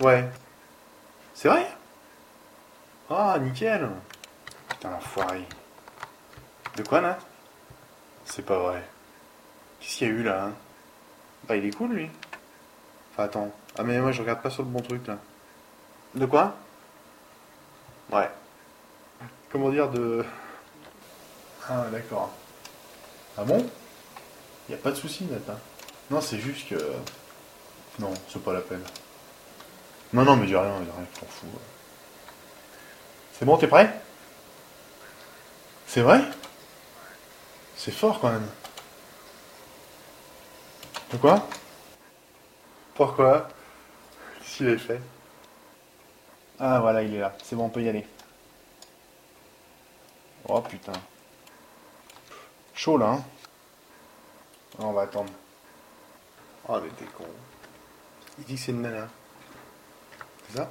Ouais. C'est vrai? Ah, nickel Putain, l'enfoiré. De quoi, Nat? C'est pas vrai. Qu'est-ce qu'il y a eu, là hein? Bah, il est cool, lui. Enfin, attends. Ah, mais moi, je regarde pas sur le bon truc, là. De quoi? Ouais. Comment dire de... Ah, d'accord. Ah bon? Y a pas de souci, Nat. hein. Non, c'est juste que... Non, c'est pas la peine. Non, non, mais dis rien, dis rien, je t'en fous. C'est bon, t'es prêt? C'est vrai? C'est fort quand même. De quoi? Pourquoi? Qu'est-ce qu'il fait? Ah voilà, il est là. C'est bon, on peut y aller. Oh putain. Chaud là, hein Ah, On va attendre. Oh mais t'es con. Il dit que c'est une nana. Ça